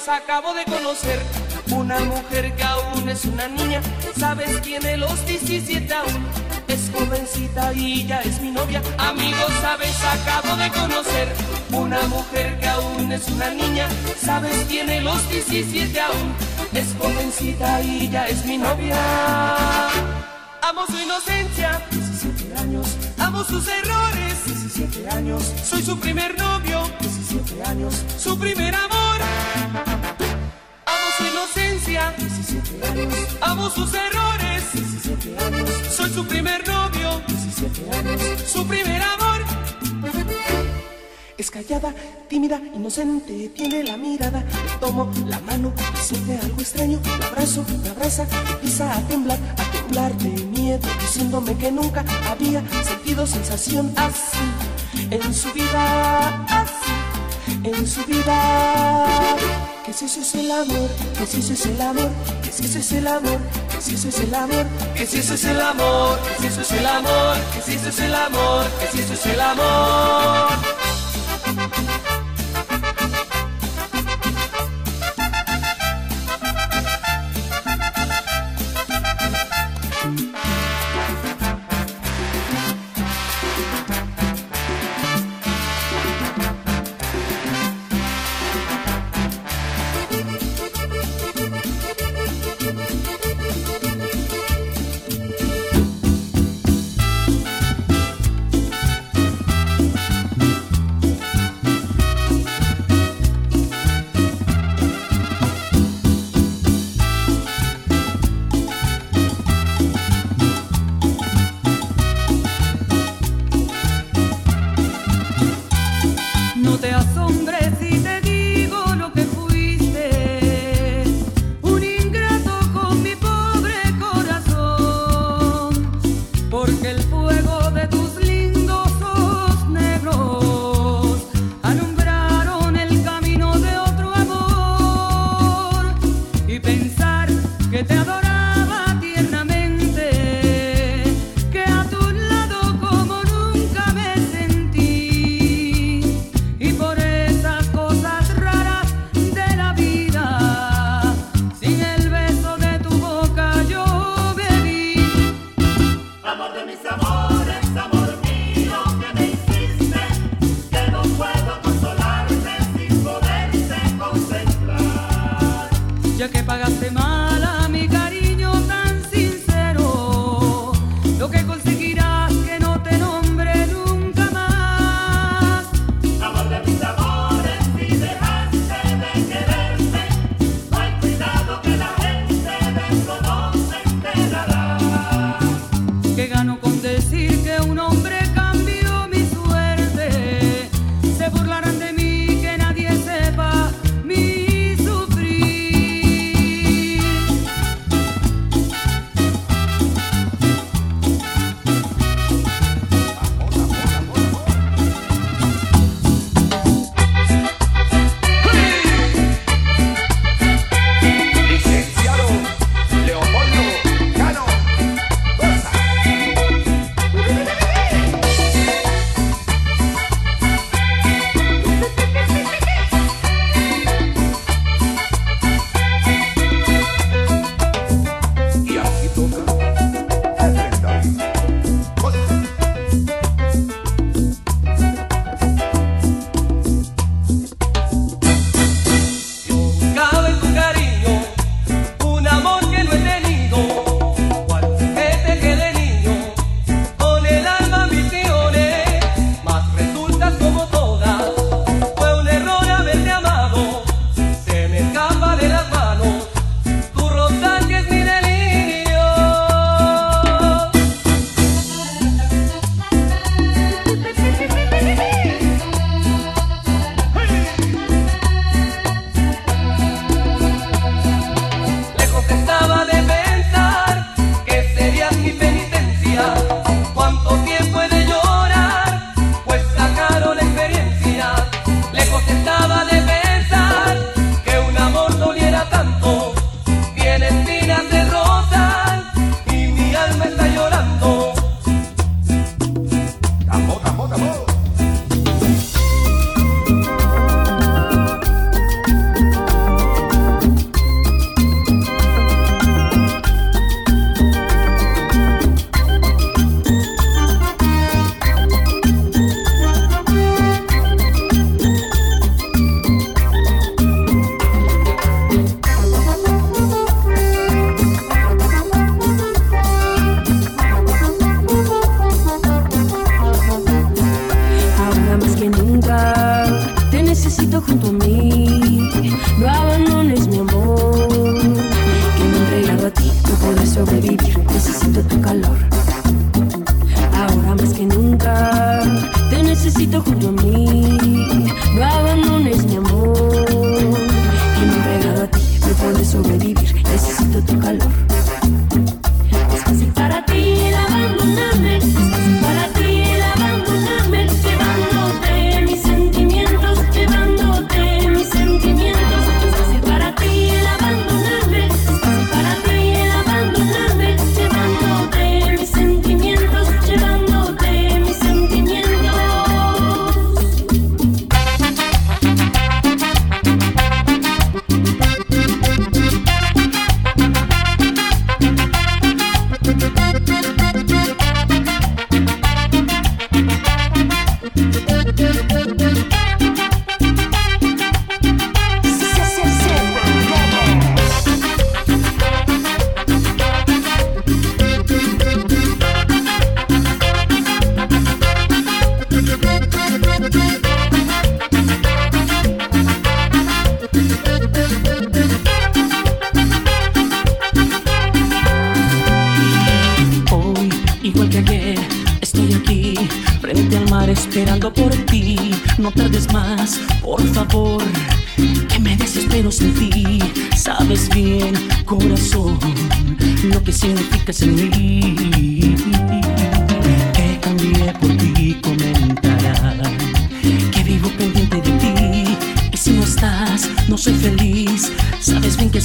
sabes, acabo de conocer una mujer que aún es una niña. Sabes, tiene los 17 aún. Es jovencita y ya es mi novia. Amigos, sabes, acabo de conocer una mujer que aún es una niña. Sabes, tiene los 17 aún. Es jovencita y ya es mi novia. Amo su inocencia, 17 años. Amo sus errores, 17 años. Soy su primer novio, 17 años. Su primer amor. Amo su inocencia, 17 años. Amo sus errores, 17 años. Soy su primer novio, 17 años. Su primer amor. Es callada, tímida, inocente, tiene la mirada. Le tomo la mano, siente algo extraño. La abrazo, me abraza, empieza a temblar, a temblar de miedo, diciéndome que nunca había sentido sensación así en su vida, así en su vida. Que si eso es el amor, que si eso es el amor, que si eso es el amor, que si eso es el amor, que si eso es el amor, que si eso es el amor, que si eso es el amor, que si eso es el amor.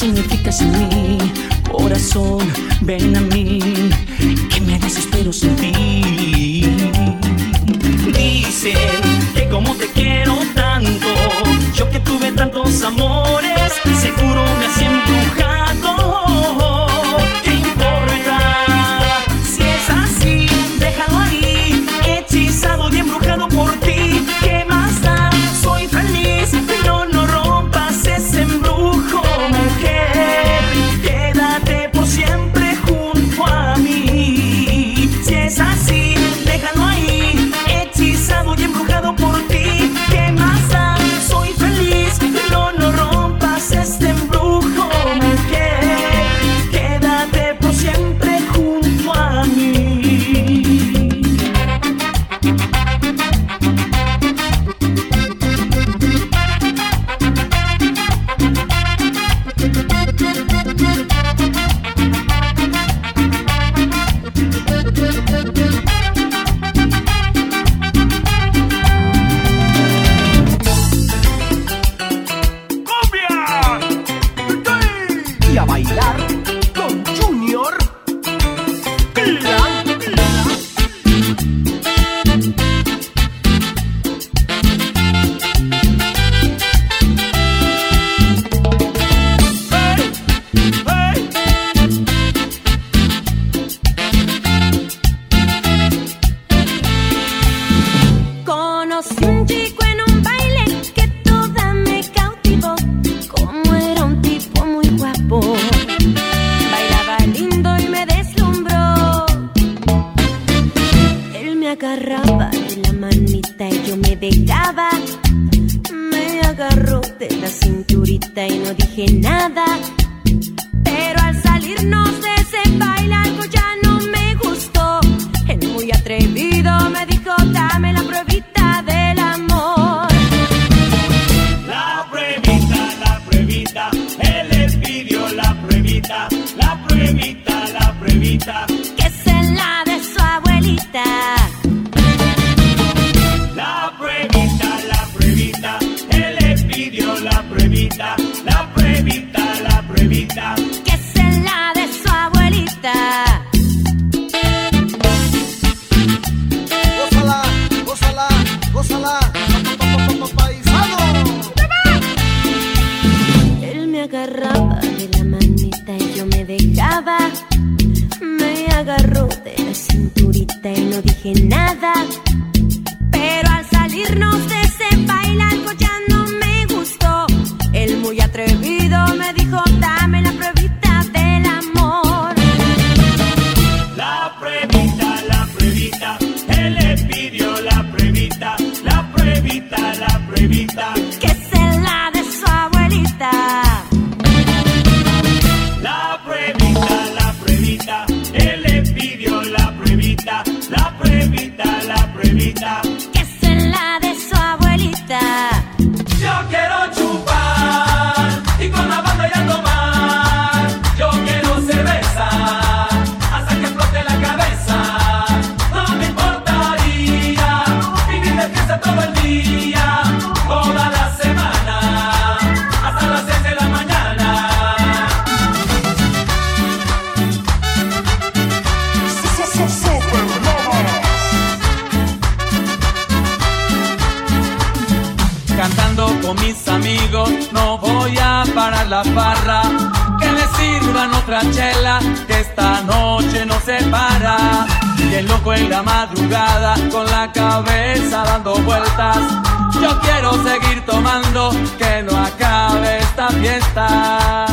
significas en mí. Corazón, ven a mí, que me desespero sin ti. Dicen que como te quiero tanto, yo que tuve tantos amores. que esta noche nos separa. Y el loco en la madrugada con la cabeza dando vueltas. Yo quiero seguir tomando, que no acabe esta fiesta.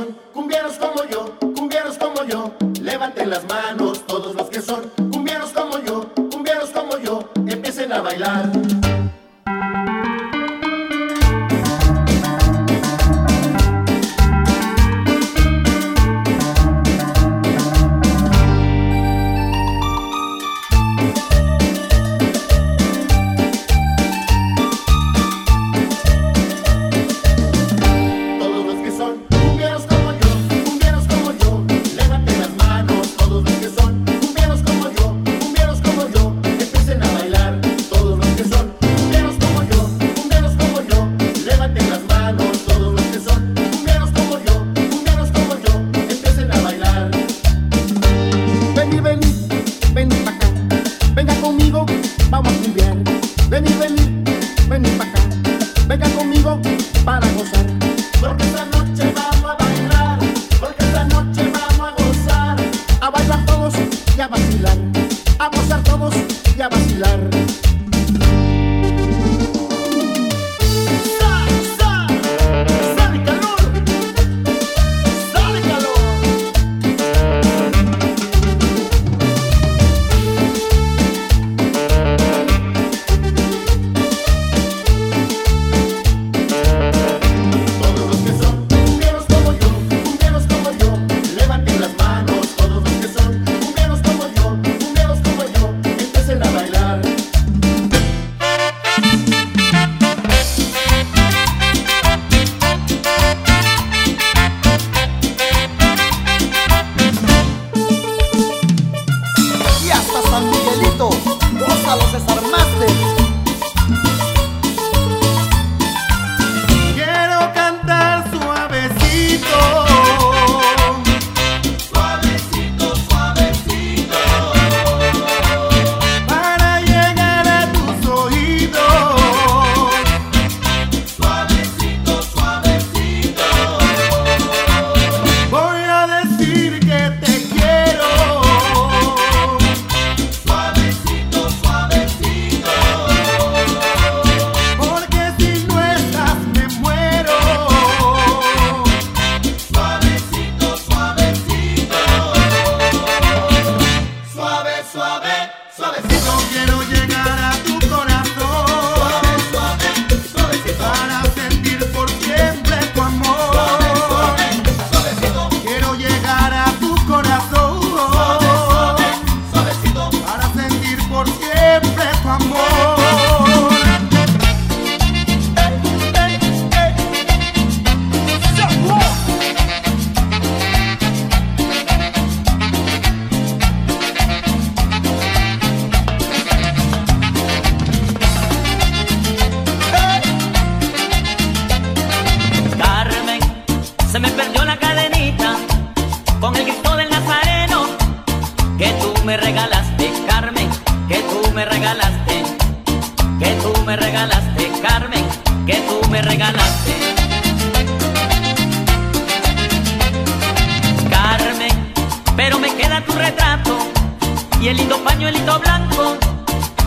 son, como yo, cumbieros como yo. Levanten las manos todos los que son, cumbieros como yo, cumbieros como yo. Empiecen a bailar. even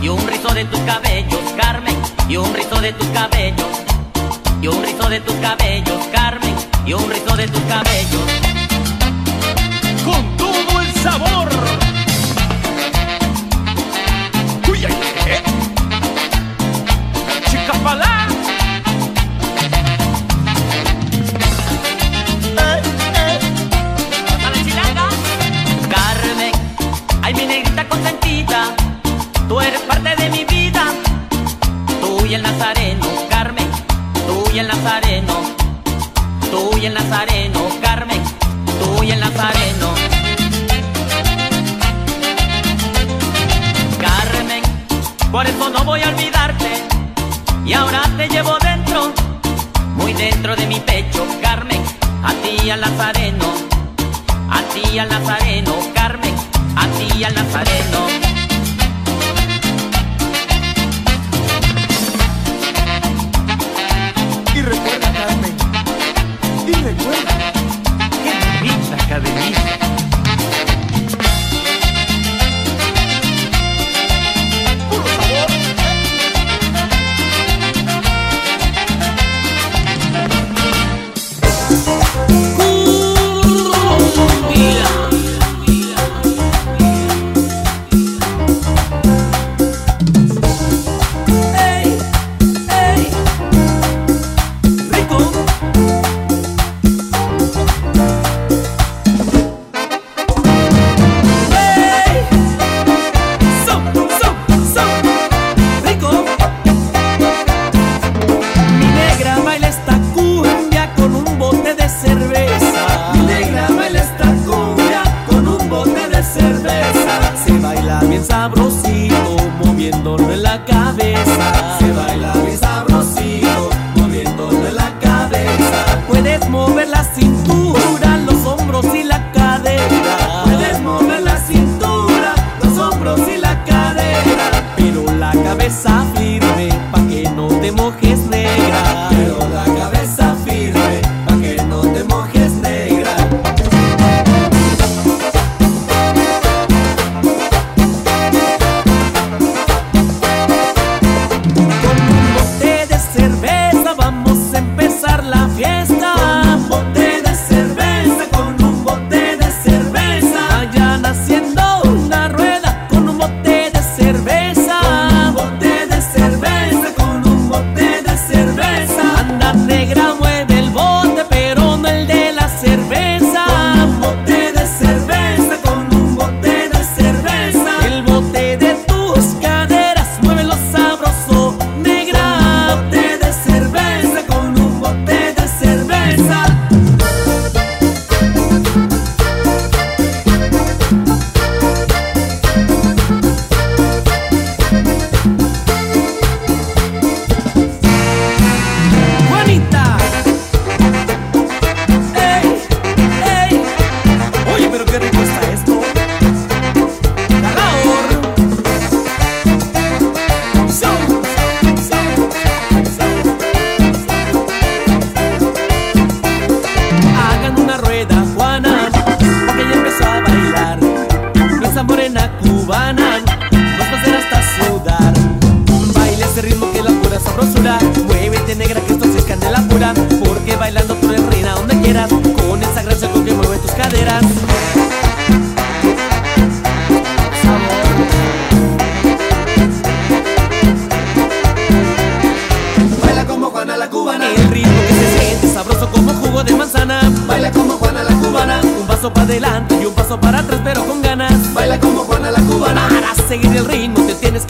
y un rizo de tus cabellos, Carmen, y un rizo de tus cabellos, y un rizo de tus cabellos, Carmen, y un rizo de tus cabellos. Con todo el sabor. Uy, ay. ¿eh? Chica palabra. Nazareno, Carmen, tú y el Nazareno, tú y el Nazareno, Carmen, tú y el Nazareno. Carmen, por eso no voy a olvidarte. Y ahora te llevo dentro, muy dentro de mi pecho, Carmen, a ti al Nazareno, a ti al Nazareno, Carmen, a ti al Nazareno.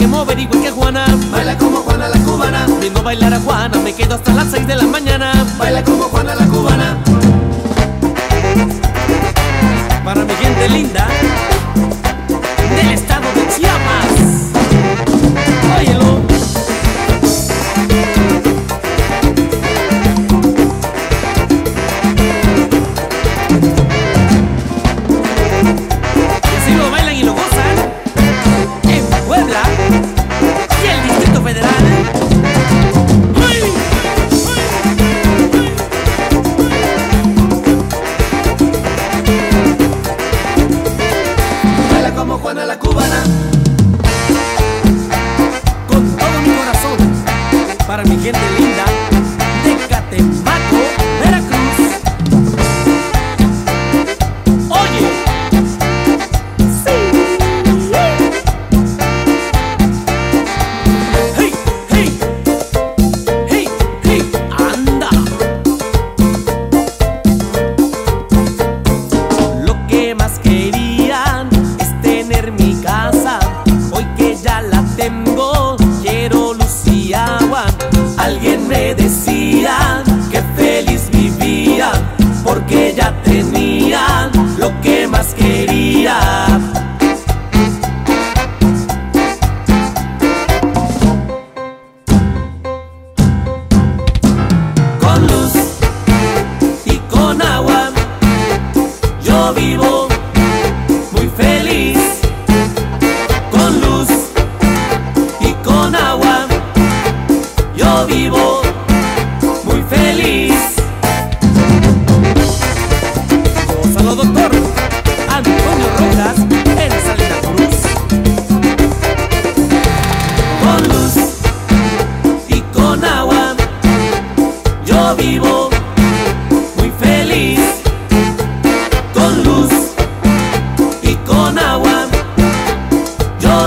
me mover igual que Juana. Baila como Juana la cubana. Vengo a bailar a Juana, me quedo hasta las 6 de la mañana.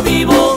vivo.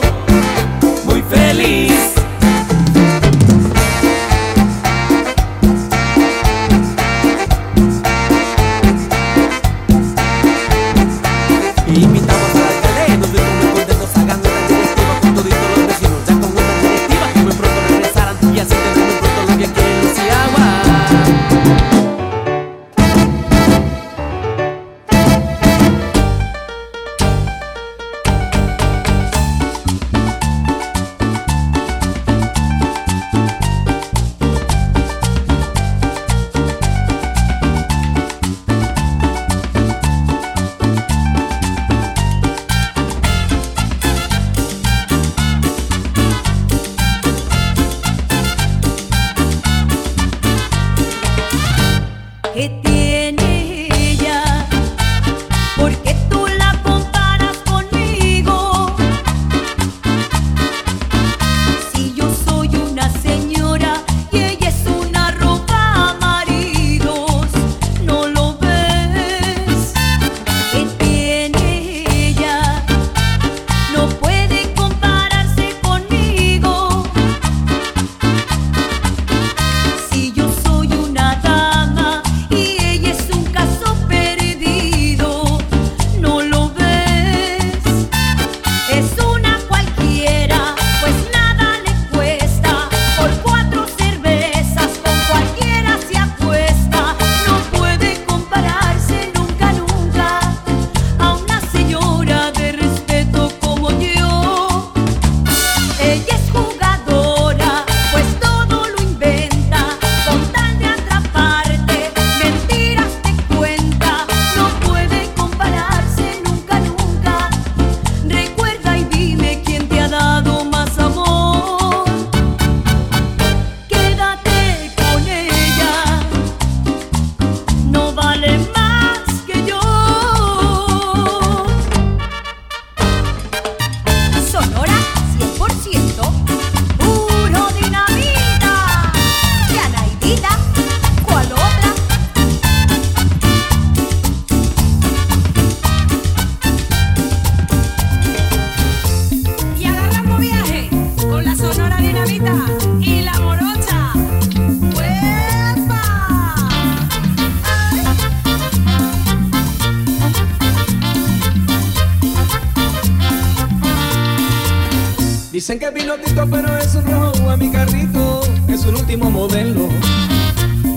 Dicen que vino tinto, pero es un rojo a mi carrito, es un último modelo.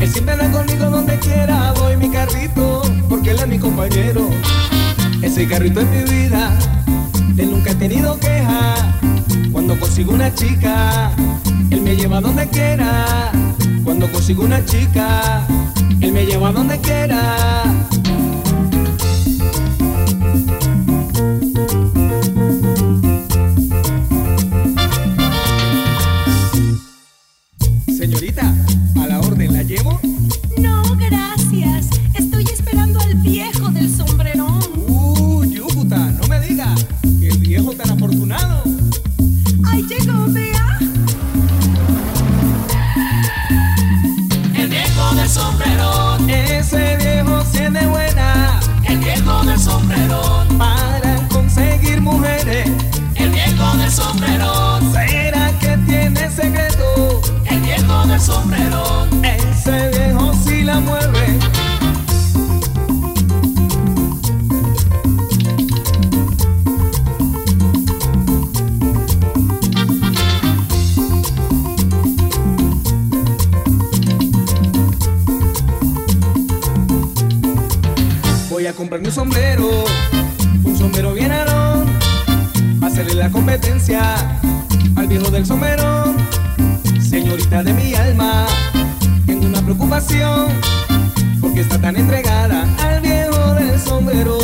Él siempre anda conmigo donde quiera, voy mi carrito, porque él es mi compañero. Ese carrito es mi vida, de nunca he tenido queja. Cuando consigo una chica, él me lleva donde quiera. Cuando consigo una chica, él me lleva donde quiera. del sombrero. Para conseguir mujeres. El viejo del sombrero. ¿Será que tiene secreto? El viejo del sombrero. Ese viejo sí la mueve. Comprarme un sombrero, un sombrero bien arón, para hacerle la competencia al viejo del sombrero. Señorita de mi alma, tengo una preocupación, porque está tan entregada al viejo del sombrero.